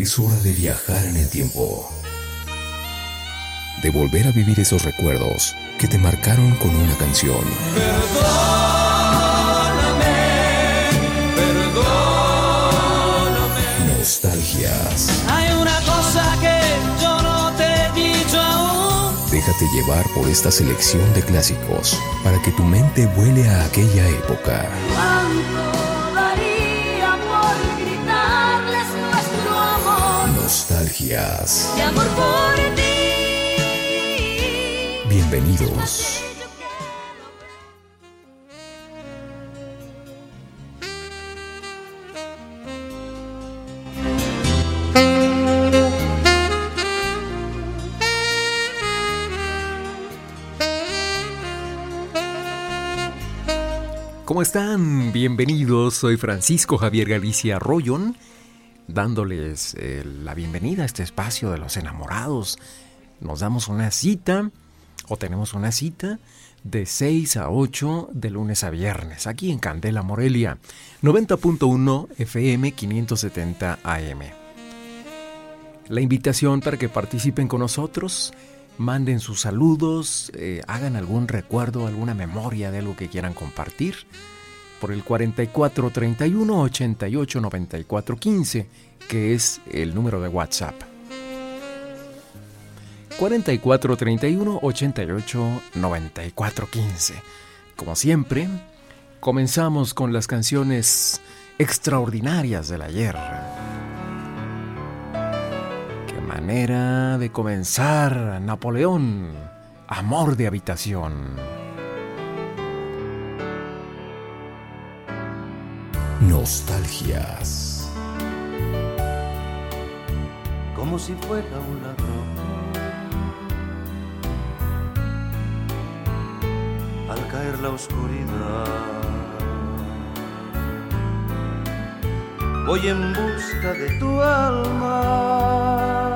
Es hora de viajar en el tiempo. De volver a vivir esos recuerdos que te marcaron con una canción. Perdóname, perdóname. Nostalgias. Hay una cosa que yo no te he dicho aún. Déjate llevar por esta selección de clásicos para que tu mente vuele a aquella época. ¿Cuánto Nostalgias. Amor por ti. Bienvenidos. ¿Cómo están? Bienvenidos, soy Francisco Javier Galicia Royon, dándoles eh, la bienvenida a este espacio de los enamorados. Nos damos una cita, o tenemos una cita, de 6 a 8 de lunes a viernes, aquí en Candela, Morelia, 90.1 FM 570 AM. La invitación para que participen con nosotros, manden sus saludos, eh, hagan algún recuerdo, alguna memoria de algo que quieran compartir por el 44 31 88 94 15, que es el número de WhatsApp. 44 31 88 94 15. Como siempre, comenzamos con las canciones extraordinarias del ayer. Qué manera de comenzar, Napoleón, amor de habitación. Nostalgias. como si fuera un ladrón. Al caer la oscuridad, voy en busca de tu alma,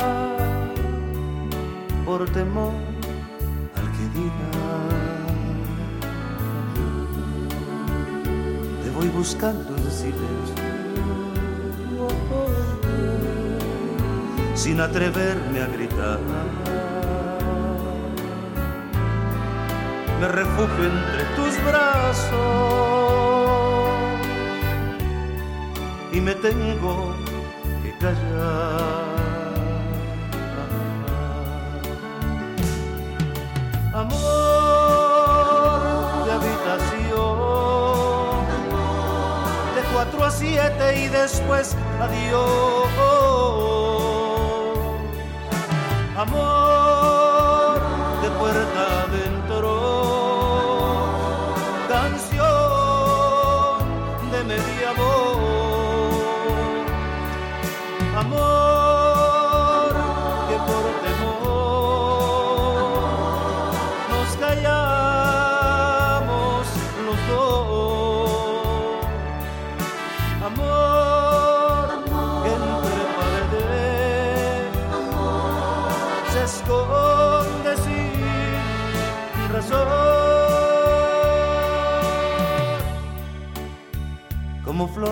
por temor al que diga. Te voy buscando sin atreverme a gritar. Me refugio entre tus brazos y me tengo que callar. Siete y después adiós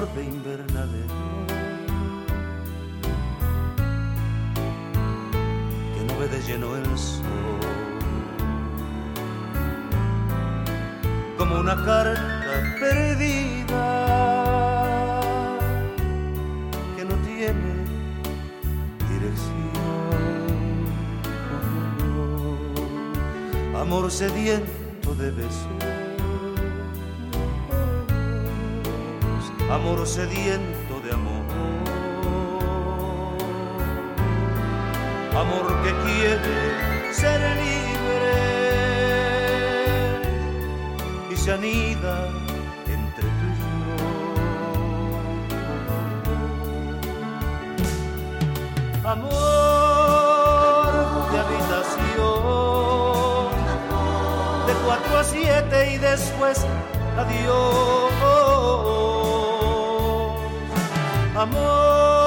de invernadero que no ve de lleno el sol. Como una carta perdida que no tiene dirección. Amor sediento amor sediento de amor, amor que quiere ser libre y se anida entre tú y yo. Amor de habitación, de cuatro a siete y después adiós. Amor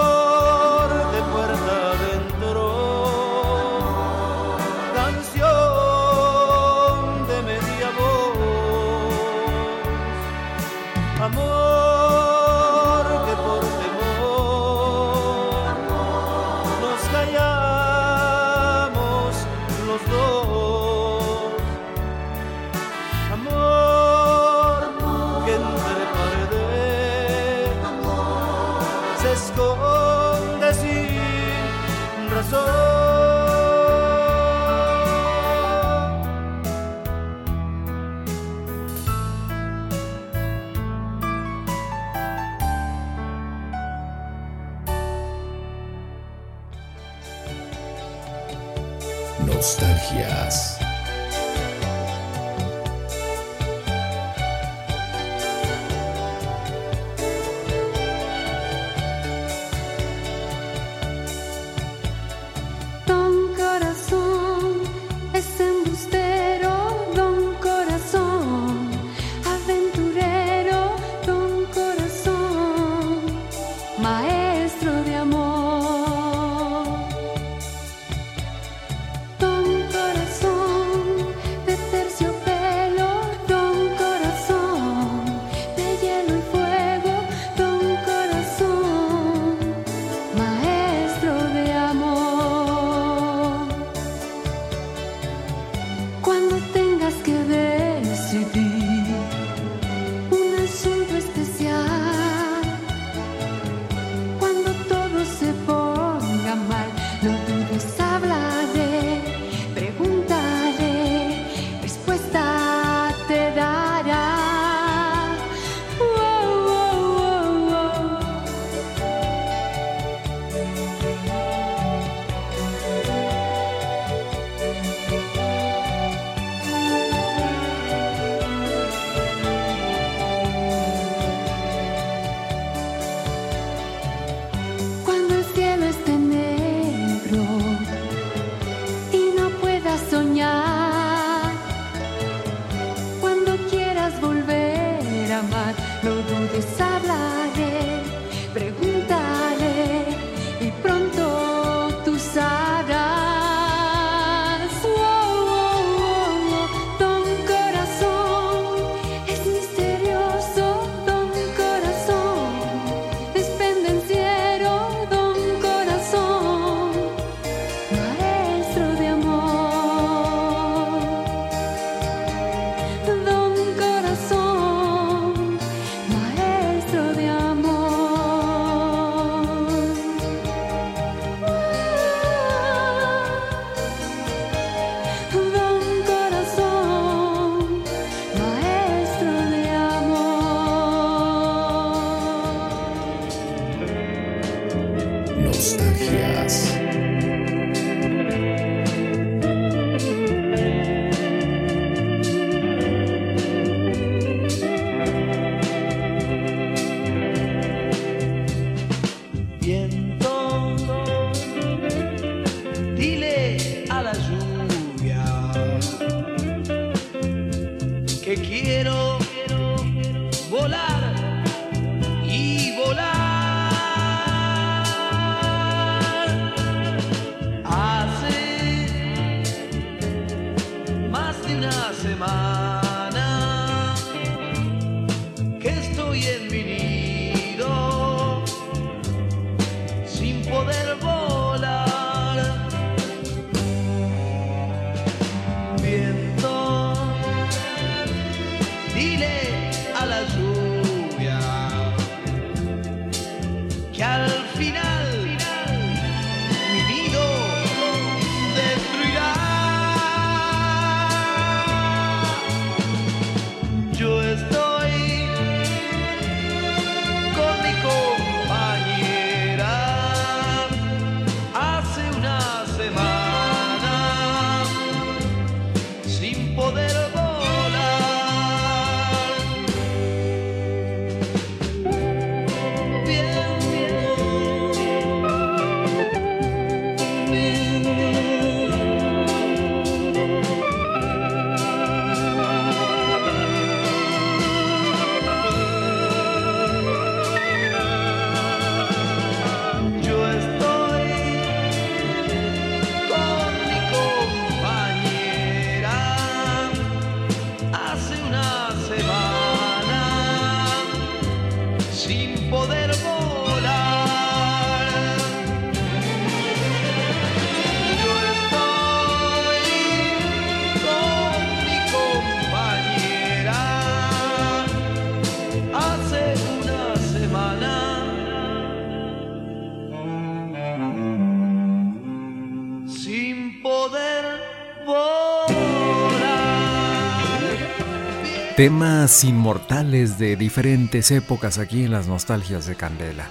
Inmortales de diferentes épocas aquí en las nostalgias de Candela.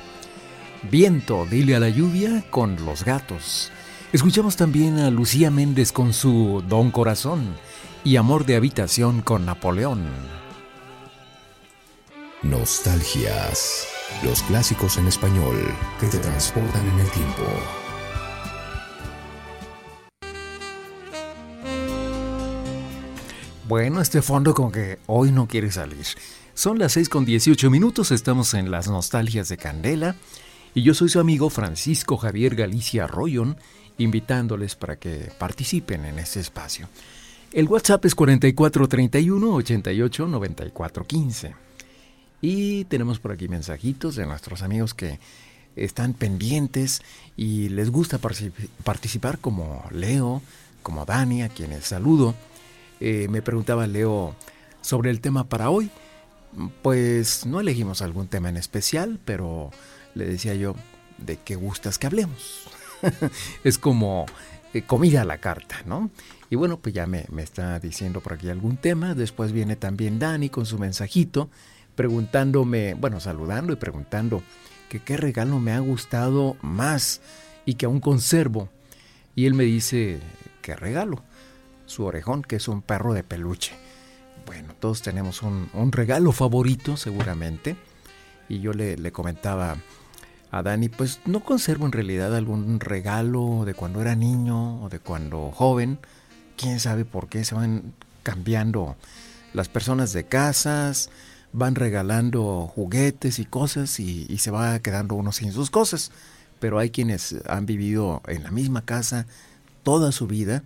Viento, dile a la lluvia con los gatos. Escuchamos también a Lucía Méndez con su Don Corazón y Amor de Habitación con Napoleón. Nostalgias. Los clásicos en español que te transportan en el tiempo. Bueno, este fondo con que hoy no quiere salir. Son las 6 con 18 minutos, estamos en las nostalgias de Candela y yo soy su amigo Francisco Javier Galicia Royon, invitándoles para que participen en este espacio. El WhatsApp es 4431 88 94 15. Y tenemos por aquí mensajitos de nuestros amigos que están pendientes y les gusta participar como Leo, como Dani, a quienes saludo. Eh, me preguntaba Leo sobre el tema para hoy. Pues no elegimos algún tema en especial, pero le decía yo, ¿de qué gustas que hablemos? es como eh, comida a la carta, ¿no? Y bueno, pues ya me, me, está diciendo por aquí algún tema. Después viene también Dani con su mensajito, preguntándome, bueno, saludando y preguntando que qué regalo me ha gustado más y que aún conservo. Y él me dice, ¿qué regalo? Su orejón, que es un perro de peluche. Bueno, todos tenemos un, regalo favorito seguramente. Y yo le, le, comentaba a Dani, pues no conservo en realidad algún regalo de cuando era niño o de cuando joven. Quién sabe por qué se van cambiando las personas de casas, van regalando juguetes y cosas y, y se va quedando uno sin sus cosas. Pero hay quienes han vivido en la misma casa toda su vida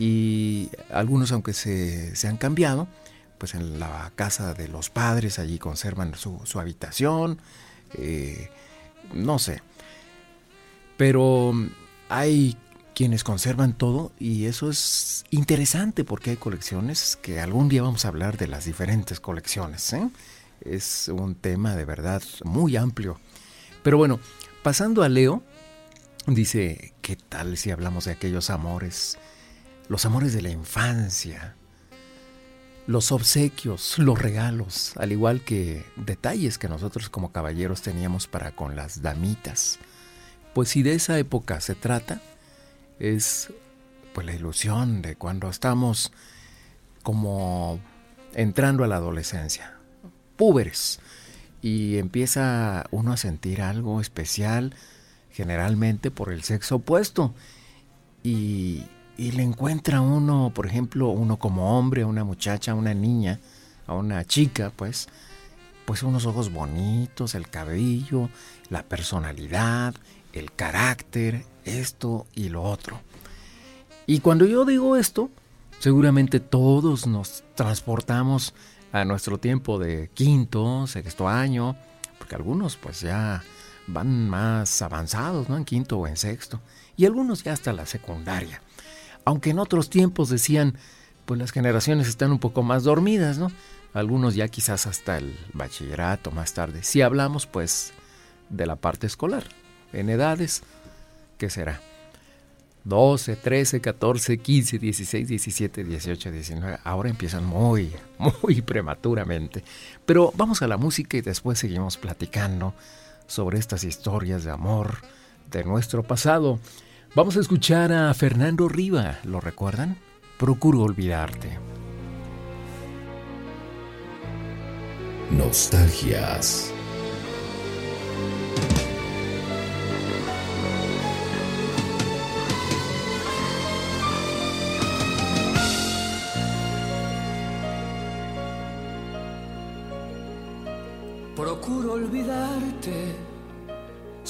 y algunos aunque se, se, han cambiado, pues en la casa de los padres allí conservan su, su habitación, eh, no sé. Pero hay quienes conservan todo y eso es interesante porque hay colecciones que algún día vamos a hablar de las diferentes colecciones. ¿eh? Es un tema de verdad muy amplio. Pero bueno, pasando a Leo, dice, ¿qué tal si hablamos de aquellos amores? Los amores de la infancia, los obsequios, los regalos, al igual que detalles que nosotros como caballeros teníamos para con las damitas. Pues si de esa época se trata, es pues la ilusión de cuando estamos como entrando a la adolescencia, púberes, y empieza uno a sentir algo especial, generalmente por el sexo opuesto, y y le encuentra uno, por ejemplo, uno como hombre, a una muchacha, a una niña, a una chica, pues, pues unos ojos bonitos, el cabello, la personalidad, el carácter, esto y lo otro. Y cuando yo digo esto, seguramente todos nos transportamos a nuestro tiempo de quinto, sexto año, porque algunos pues ya van más avanzados, ¿no? En quinto o en sexto, y algunos ya hasta la secundaria aunque en otros tiempos decían, pues las generaciones están un poco más dormidas, ¿no? Algunos ya quizás hasta el bachillerato más tarde. Si hablamos pues de la parte escolar, en edades, ¿qué será? 12, 13, 14, 15, 16, 17, 18, 19. Ahora empiezan muy, muy prematuramente. Pero vamos a la música y después seguimos platicando sobre estas historias de amor de nuestro pasado. Vamos a escuchar a Fernando Riva, ¿lo recuerdan? Procuro olvidarte. Nostalgias.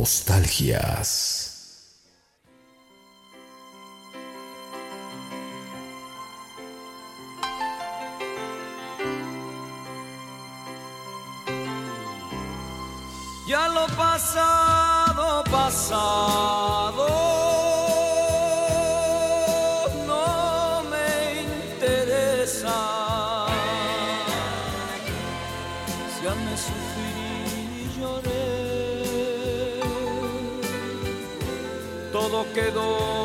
Nostalgias. Ya lo pasado, pasado, quedó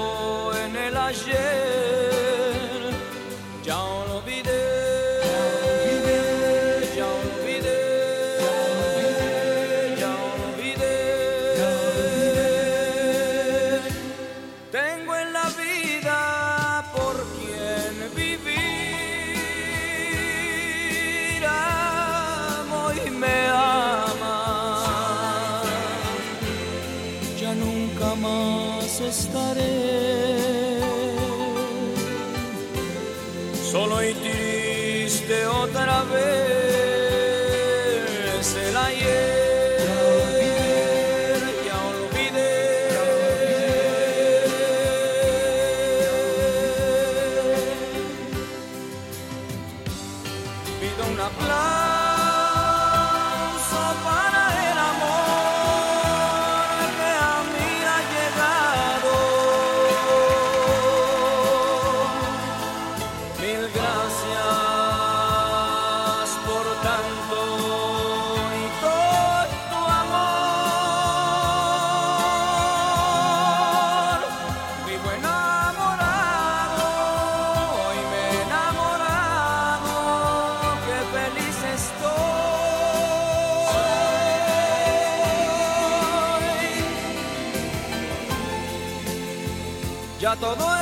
todo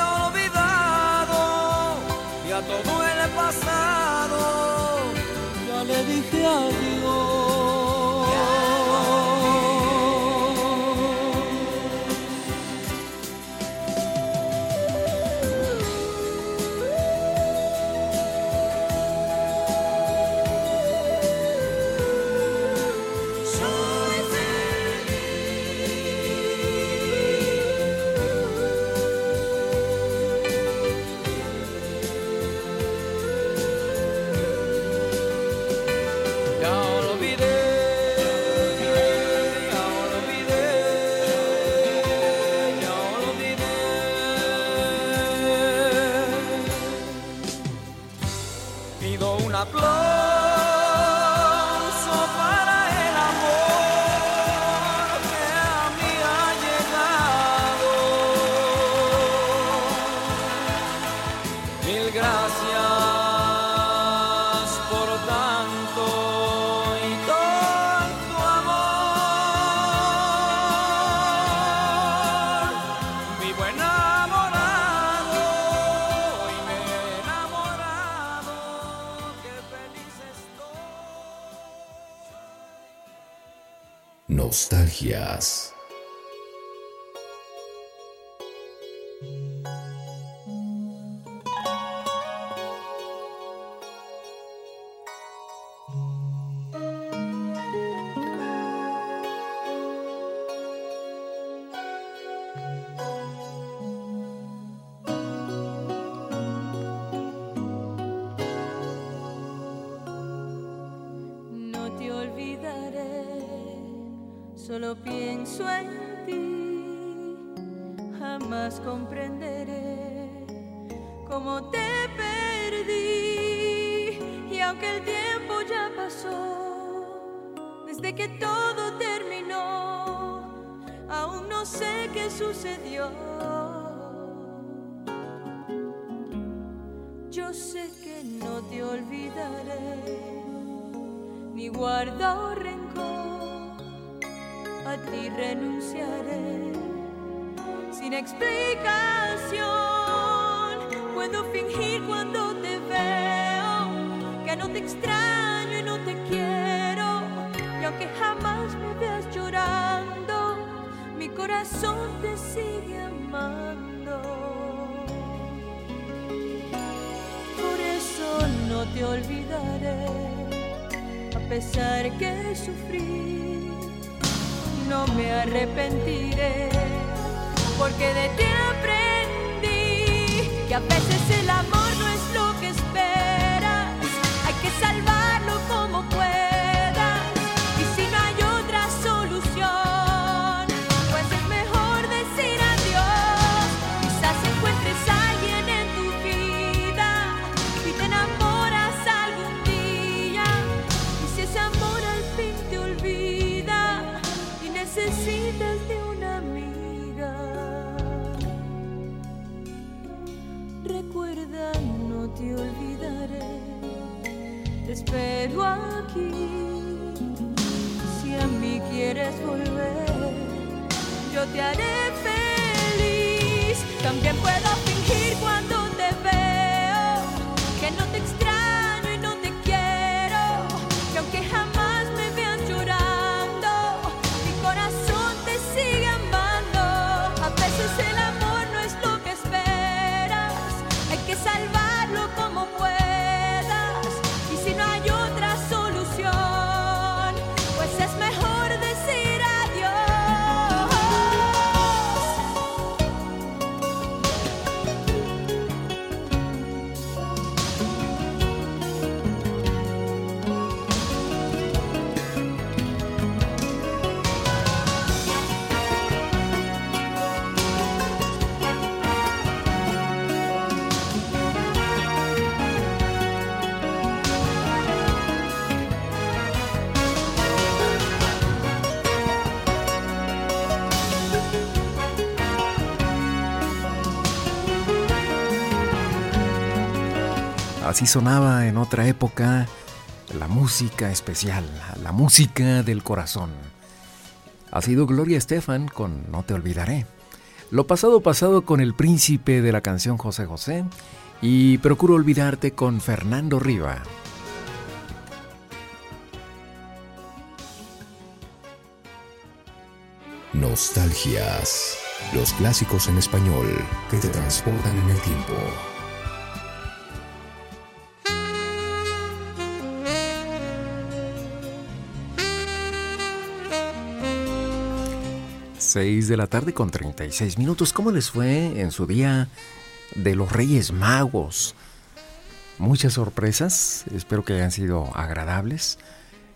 blow. nostalgias. Yo sé que no te olvidaré, ni guardo rencor, a ti renunciaré sin explicación. Puedo fingir cuando te veo que no te extraño y no te quiero, y aunque jamás me veas llorando, mi corazón te sigue amando. no te olvidaré, a pesar que sufrí, no me arrepentiré, porque de ti aprendí que a veces el amor espero aquí. Si a mí quieres volver, yo te haré feliz. También puedo sonaba en otra época la música especial, la música del corazón. Ha sido Gloria Estefan con No te olvidaré. Lo pasado pasado con el príncipe de la canción José José y Procuro olvidarte con Fernando Riva. Nostalgias. Los clásicos en español que te transportan en el tiempo. 6 de la tarde con 36 minutos. ¿Cómo les fue en su día de los Reyes Magos? Muchas sorpresas, espero que hayan sido agradables.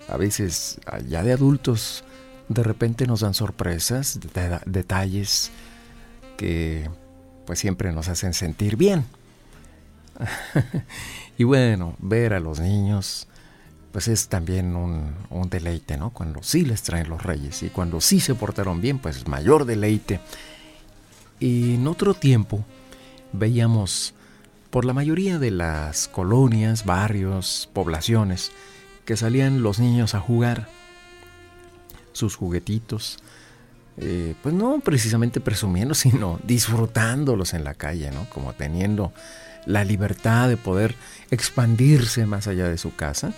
A veces, ya de adultos, de repente nos dan sorpresas, detalles que pues siempre nos hacen sentir bien. y bueno, ver a los niños pues es también un, deleite, ¿no? Cuando sí les traen los reyes y cuando sí se portaron bien, pues mayor deleite. Y en otro tiempo veíamos por la mayoría de las colonias, barrios, poblaciones, que salían los niños a jugar sus juguetitos, eh, pues no precisamente presumiendo, sino disfrutándolos en la calle, ¿no? Como teniendo la libertad de poder expandirse más allá de su casa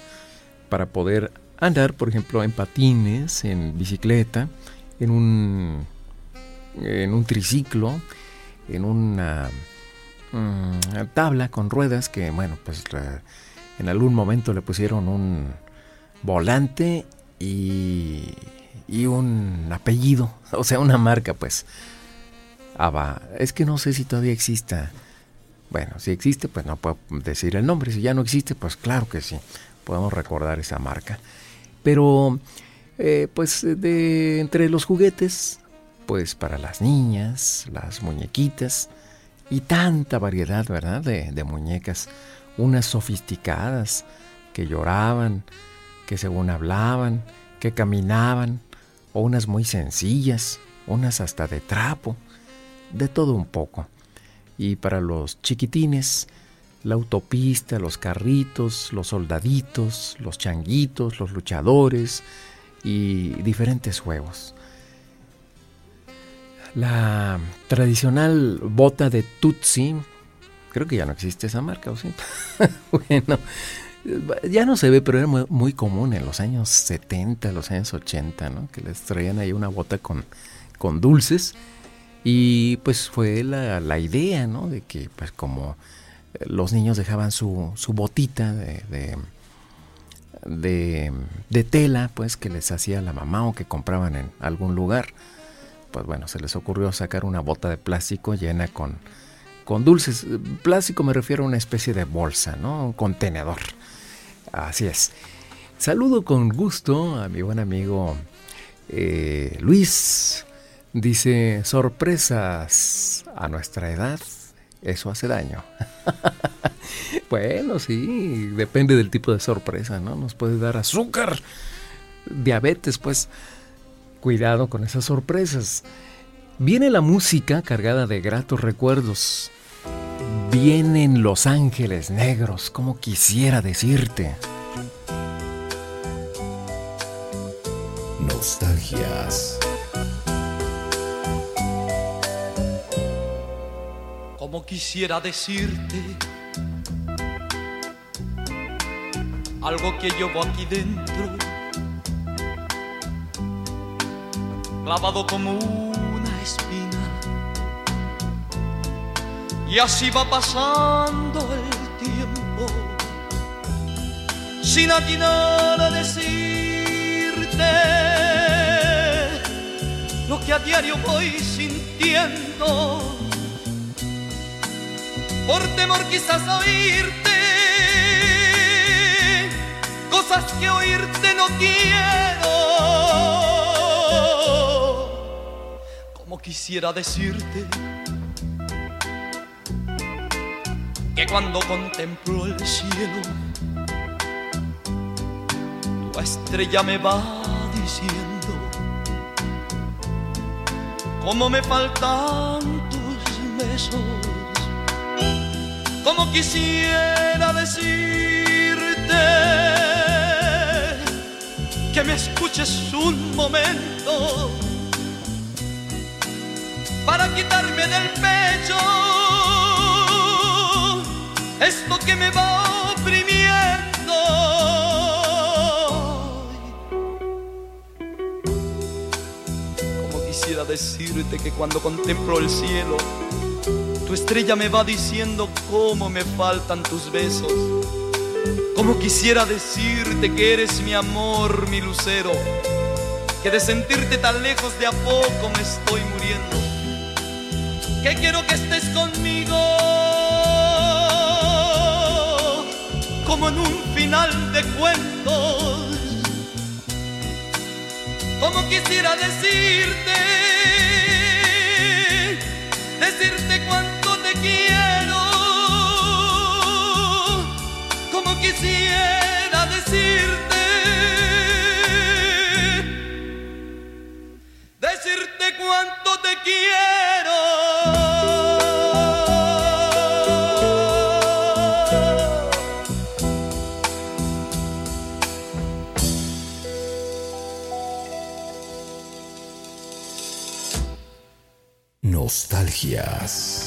para poder andar, por ejemplo, en patines, en bicicleta, en un, en un triciclo, en una mm, tabla con ruedas que, bueno, pues en algún momento le pusieron un volante y, y un apellido, o sea, una marca, pues. Aba, es que no sé si todavía exista. Bueno, si existe, pues no puedo decir el nombre. Si ya no existe, pues claro que sí podemos recordar esa marca. Pero, eh, pues de entre los juguetes, pues para las niñas, las muñequitas y tanta variedad, ¿verdad? De, de muñecas, unas sofisticadas que lloraban, que según hablaban, que caminaban, o unas muy sencillas, unas hasta de trapo, de todo un poco. Y para los chiquitines, la autopista, los carritos, los soldaditos, los changuitos, los luchadores y diferentes juegos. La tradicional bota de Tutsi, creo que ya no existe esa marca, ¿o sí? bueno, ya no se ve, pero era muy, común en los años 70, los años 80, ¿no? Que les traían ahí una bota con, con dulces. Y pues fue la, la idea, ¿no? De que pues como los niños dejaban su, su botita de, de, de, tela, pues que les hacía la mamá o que compraban en algún lugar. Pues bueno, se les ocurrió sacar una bota de plástico llena con, con dulces. Plástico me refiero a una especie de bolsa, ¿no? Un contenedor. Así es. Saludo con gusto a mi buen amigo eh, Luis. Dice, sorpresas a nuestra edad eso hace daño. bueno, sí, depende del tipo de sorpresa, ¿no? Nos puede dar azúcar, diabetes, pues cuidado con esas sorpresas. Viene la música cargada de gratos recuerdos. Vienen los ángeles negros, como quisiera decirte. Nostalgias. Como quisiera decirte algo que llevo aquí dentro, clavado como una espina. Y así va pasando el tiempo, sin atinar a decirte lo que a diario voy sintiendo por temor quizás a oírte cosas que oírte no quiero. Como quisiera decirte que cuando contemplo el cielo, tu estrella me va diciendo cómo me faltan tus besos como quisiera decirte que me escuches un momento para quitarme del pecho esto que me va oprimiendo. Como quisiera decirte que cuando contemplo el cielo, tu estrella me va diciendo cómo me faltan tus besos. Como quisiera decirte que eres mi amor, mi lucero, que de sentirte tan lejos de a poco me estoy muriendo, que quiero que estés conmigo. Como en un final de cuentos, como quisiera decirte quisiera decirte, decirte cuánto te quiero. Nostalgias.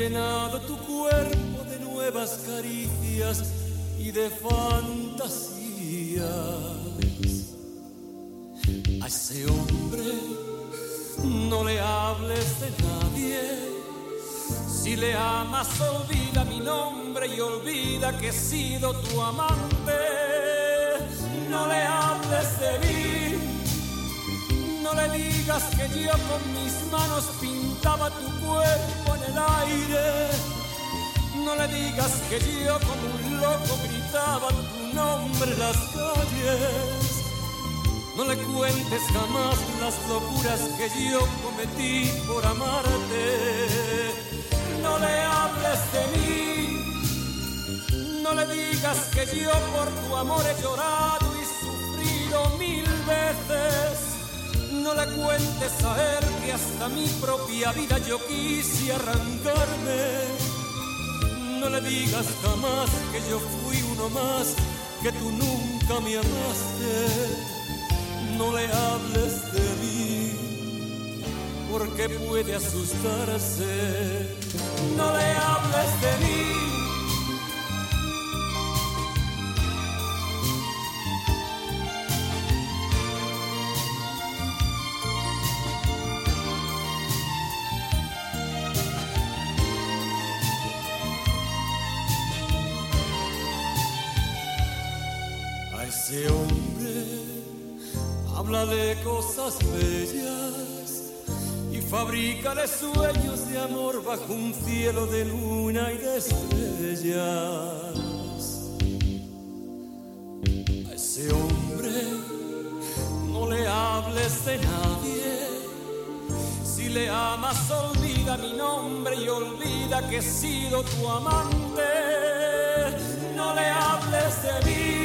Llenado tu cuerpo de nuevas caricias y de fantasías. A ese hombre no le hables de nadie. Si le amas, olvida mi nombre y olvida que he sido tu amante. No le hables de mí. No le digas que yo con mis manos pintaba tu cuerpo en el aire. No le digas que yo como un loco gritaba tu nombre en las calles. No le cuentes jamás las locuras que yo cometí por amarte. No le hables de mí. No le digas que yo por tu amor he llorado y sufrido mil veces. No le cuentes a él que hasta mi propia vida yo quise arrancarme. No le digas jamás que yo fui uno más, que tú nunca me amaste. No le hables de mí, porque puede asustarse. No le hables de mí cosas bellas y fabrícale sueños de amor bajo un cielo de luna y de estrellas. A ese hombre no le hables de nadie. Si le amas, olvida mi nombre y olvida que he sido tu amante. No le hables de mí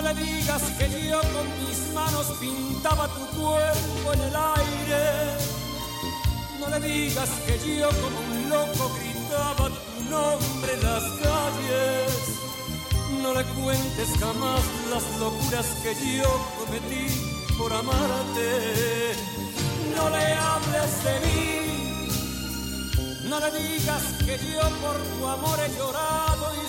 no le digas que yo con mis manos pintaba tu cuerpo en el aire. No le digas que yo como un loco gritaba tu nombre en las calles. No le cuentes jamás las locuras que yo cometí por amarte. No le hables de mí. No le digas que yo por tu amor he llorado y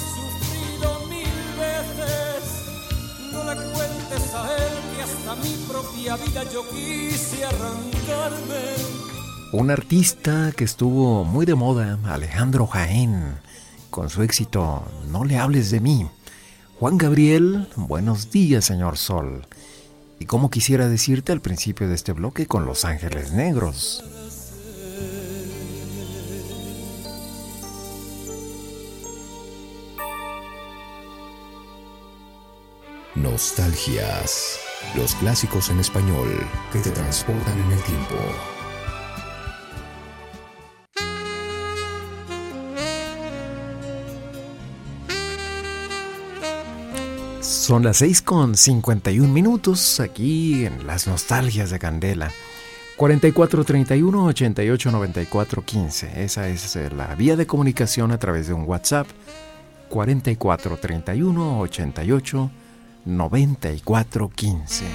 cuentes a él hasta mi propia vida yo quise arrancarme. Un artista que estuvo muy de moda, Alejandro Jaén, con su éxito No le hables de mí. Juan Gabriel, buenos días, señor Sol. Y como quisiera decirte al principio de este bloque con Los Ángeles Negros. Nostalgias. Los clásicos en español que te transportan en el tiempo. Son las 6 con 51 minutos aquí en las nostalgias de Candela. 4431 88 94 15. Esa es eh, la vía de comunicación a través de un WhatsApp. 4431 88 9415.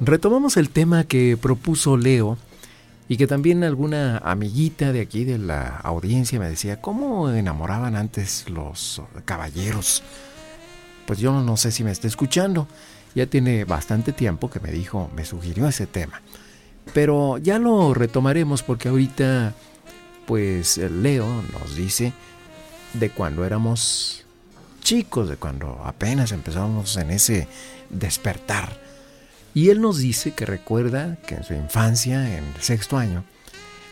Retomamos el tema que propuso Leo y que también alguna amiguita de aquí de la audiencia me decía, ¿cómo enamoraban antes los caballeros? Pues yo no sé si me está escuchando, ya tiene bastante tiempo que me dijo, me sugirió ese tema. Pero ya lo retomaremos porque ahorita, pues Leo nos dice de cuando éramos chicos, de cuando apenas empezamos en ese despertar. Y él nos dice que recuerda que en su infancia, en el sexto año,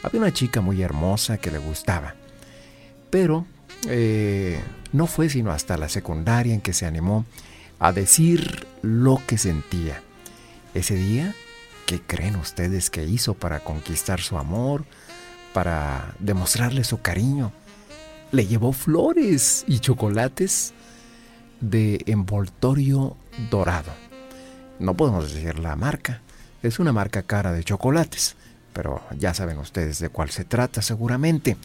había una chica muy hermosa que le gustaba. Pero eh, no fue sino hasta la secundaria en que se animó a decir lo que sentía. Ese día, ¿qué creen ustedes que hizo para conquistar su amor, para demostrarle su cariño? Le llevó flores y chocolates de envoltorio dorado. No podemos decir la marca, es una marca cara de chocolates, pero ya saben ustedes de cuál se trata seguramente.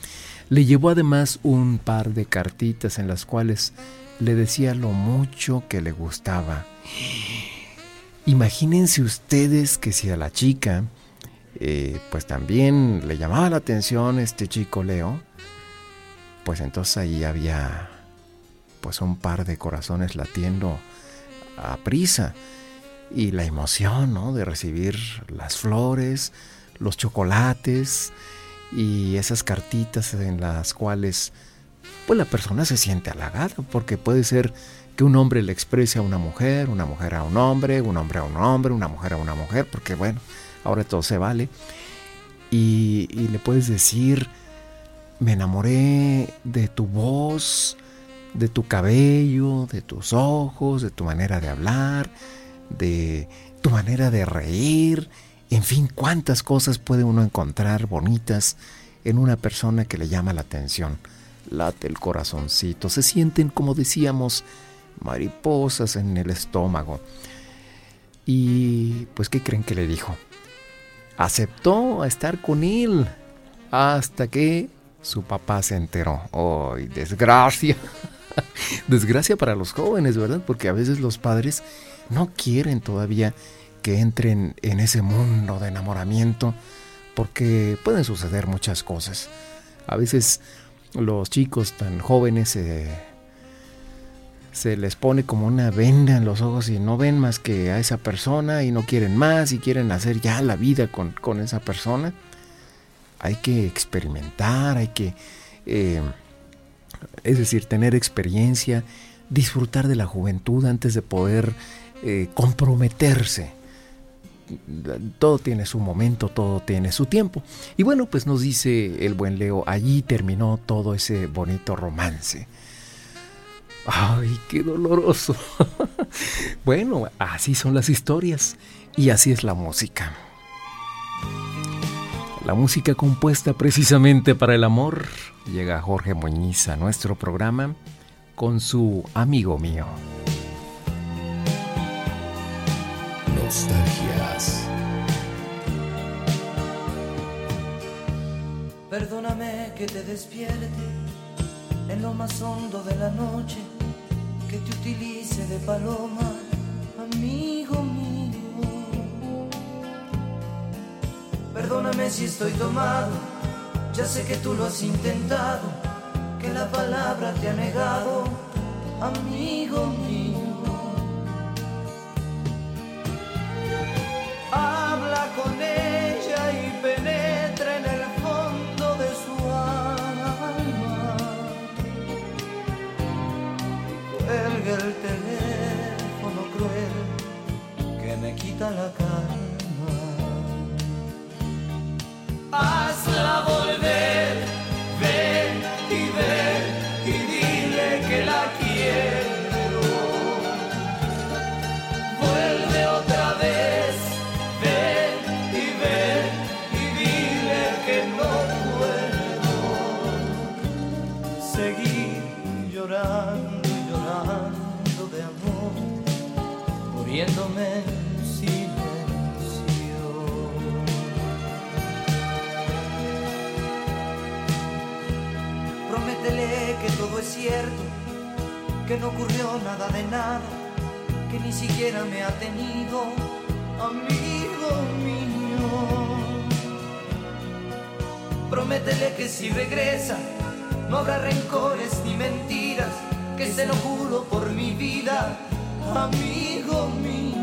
Le llevó además un par de cartitas en las cuales le decía lo mucho que le gustaba. Imagínense ustedes que si a la chica, eh, pues también le llamaba la atención este chico Leo, pues entonces ahí había pues un par de corazones latiendo a prisa y la emoción ¿no? de recibir las flores, los chocolates y esas cartitas en las cuales pues la persona se siente halagada porque puede ser que un hombre le exprese a una mujer, una mujer a un hombre, un hombre a un hombre, una mujer a una mujer, porque bueno, ahora todo se vale. Y, y le puedes decir, me enamoré de tu voz, de tu cabello, de tus ojos, de tu manera de hablar, de tu manera de reír, en fin, cuántas cosas puede uno encontrar bonitas en una persona que le llama la atención. late el corazoncito, se sienten, como decíamos, mariposas en el estómago. Y pues, ¿qué creen que le dijo? Aceptó a estar con él hasta que su papá se enteró. ¡Ay, desgracia! desgracia para los jóvenes, ¿verdad? Porque a veces los padres no quieren todavía que entren en ese mundo de enamoramiento porque pueden suceder muchas cosas. A veces los chicos tan jóvenes se les pone como una venda en los ojos y no ven más que a esa persona y no quieren más y quieren hacer ya la vida con, esa persona. Hay que experimentar, hay que, eh, es decir, tener experiencia, disfrutar de la juventud antes de poder eh, comprometerse todo tiene su momento, todo tiene su tiempo. Y bueno, pues nos dice el buen Leo, allí terminó todo ese bonito romance. Ay, qué doloroso. bueno, así son las historias y así es la música. La música compuesta precisamente para el amor. Llega Jorge Muñiz a nuestro programa con su amigo mío. Nostalgias. Perdóname que te despierte en lo más hondo de la noche, que te utilice de paloma, amigo mío. Perdóname si estoy tomado, ya sé que tú lo has intentado, que la palabra te ha negado, amigo mío. habla con ella y penetra en el fondo de su alma. Cuelga el teléfono cruel que me quita la calma. Hazla volver, que no ocurrió nada de nada, que ni siquiera me ha tenido amigo mío. Prométele que si regresa no habrá rencores ni mentiras, que se lo juro por mi vida, amigo mío.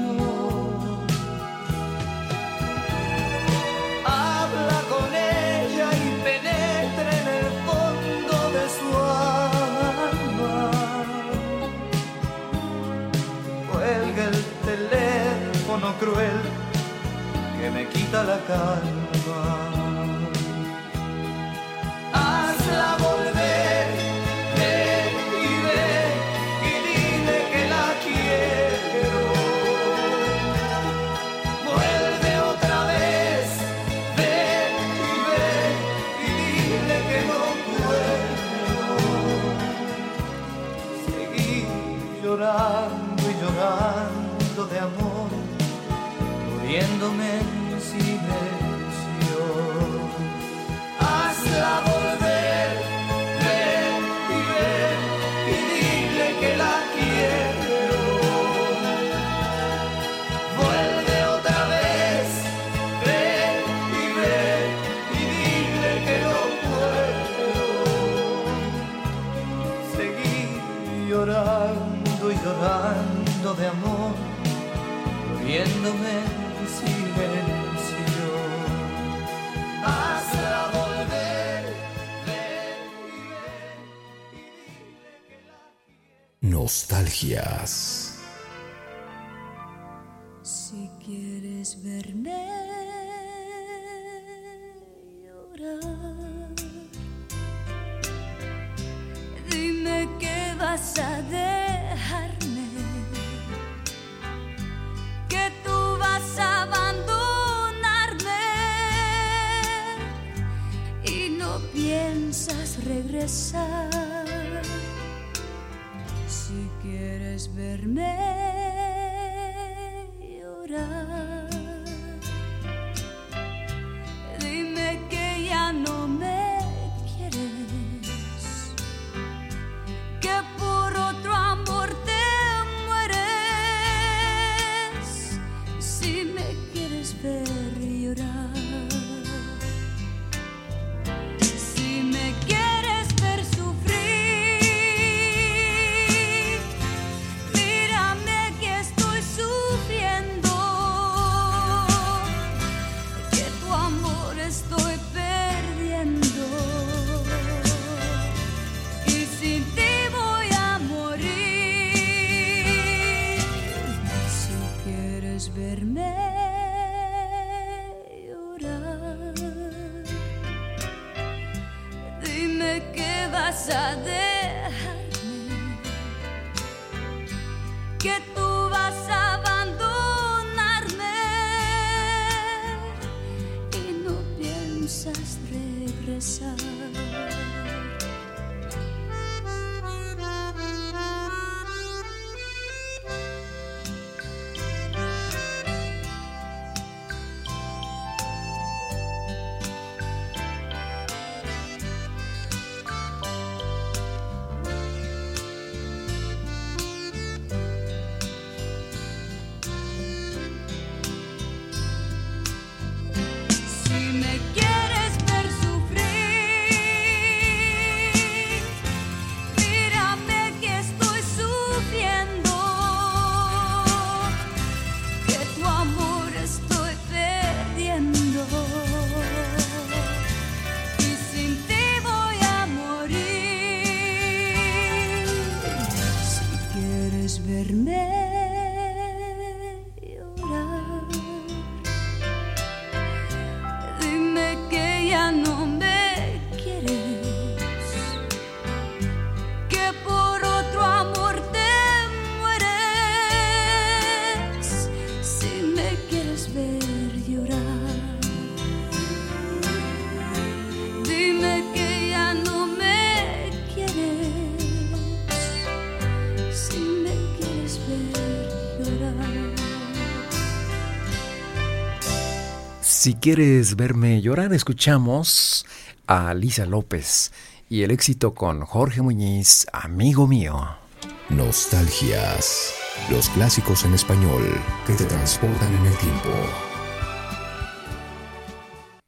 Cruel que me quita la calma. nostalgias. Si quieres verme llorar, dime que vas a dejarme, que tú vas a abandonarme y no piensas regresar. verme llorar. Si quieres verme llorar, escuchamos a Lisa López y el éxito con Jorge Muñiz, amigo mío. Nostalgias. Los clásicos en español que te transportan en el tiempo.